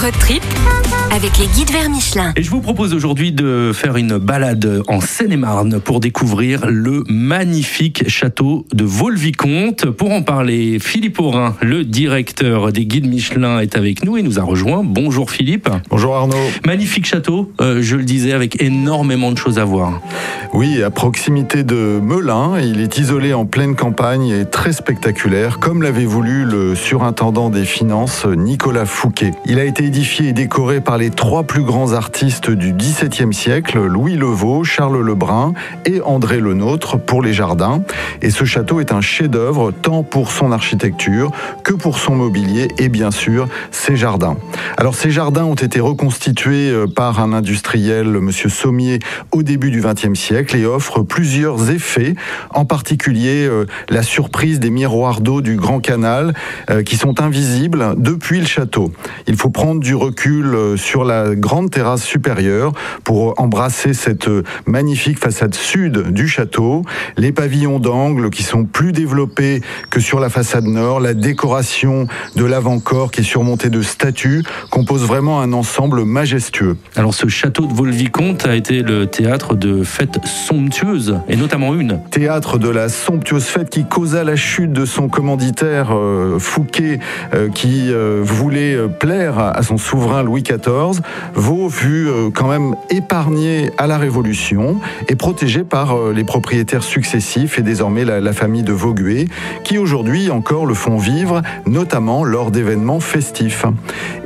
Road trip avec les guides vers Michelin. Et je vous propose aujourd'hui de faire une balade en Seine-et-Marne pour découvrir le magnifique château de Vaux-le-Vicomte. Pour en parler, Philippe Aurin, le directeur des guides Michelin, est avec nous et nous a rejoint. Bonjour Philippe. Bonjour Arnaud. Magnifique château, euh, je le disais, avec énormément de choses à voir. Oui, à proximité de Melun, il est isolé en pleine campagne et très spectaculaire, comme l'avait voulu le surintendant des finances Nicolas Fouquet. Il a été édifié et décoré par les trois plus grands artistes du XVIIe siècle, Louis Levaux, Charles Lebrun et André Lenôtre pour les jardins. Et ce château est un chef-d'œuvre tant pour son architecture que pour son mobilier et bien sûr ses jardins. Alors ces jardins ont été reconstitués euh, par un industriel, monsieur Sommier, au début du XXe siècle et offrent plusieurs effets, en particulier euh, la surprise des miroirs d'eau du Grand Canal euh, qui sont invisibles depuis le château. Il faut prendre du recul euh, sur la grande terrasse supérieure pour embrasser cette euh, magnifique façade sud du château, les pavillons d'angle qui sont plus développés que sur la façade nord, la décoration de l'avant-corps qui est surmontée de statues compose vraiment un ensemble majestueux. Alors ce château de Vaux-le-Vicomte a été le théâtre de fêtes somptueuses, et notamment une. Théâtre de la somptueuse fête qui causa la chute de son commanditaire euh, Fouquet, euh, qui euh, voulait plaire à, à son souverain Louis XIV. Vaux fut euh, quand même épargné à la Révolution et protégé par euh, les propriétaires successifs et désormais la, la famille de Vauguet, qui aujourd'hui encore le font vivre, notamment lors d'événements festifs.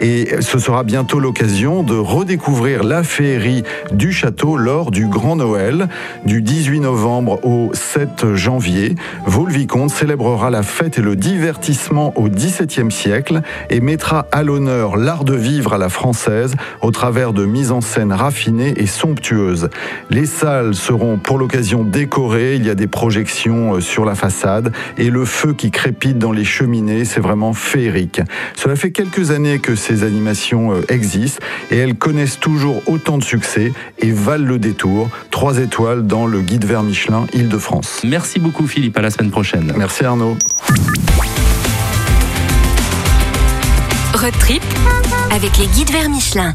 Et ce sera bientôt l'occasion de redécouvrir la féerie du château lors du Grand Noël du 18 novembre au 7 janvier. Vaux-le-Vicomte célébrera la fête et le divertissement au XVIIe siècle et mettra à l'honneur l'art de vivre à la française au travers de mises en scène raffinées et somptueuses. Les salles seront pour l'occasion décorées, il y a des projections euh, sur la façade et le feu qui crépite dans les cheminées, c'est vraiment féerique. Cela fait quelques années que ces animations euh, existent et elles connaissent toujours autant de succès et valent le détour. Trois étoiles dans le guide vers Michelin Île-de-France. Merci beaucoup Philippe, à la semaine prochaine. Merci Arnaud. Road avec les guides vers Michelin.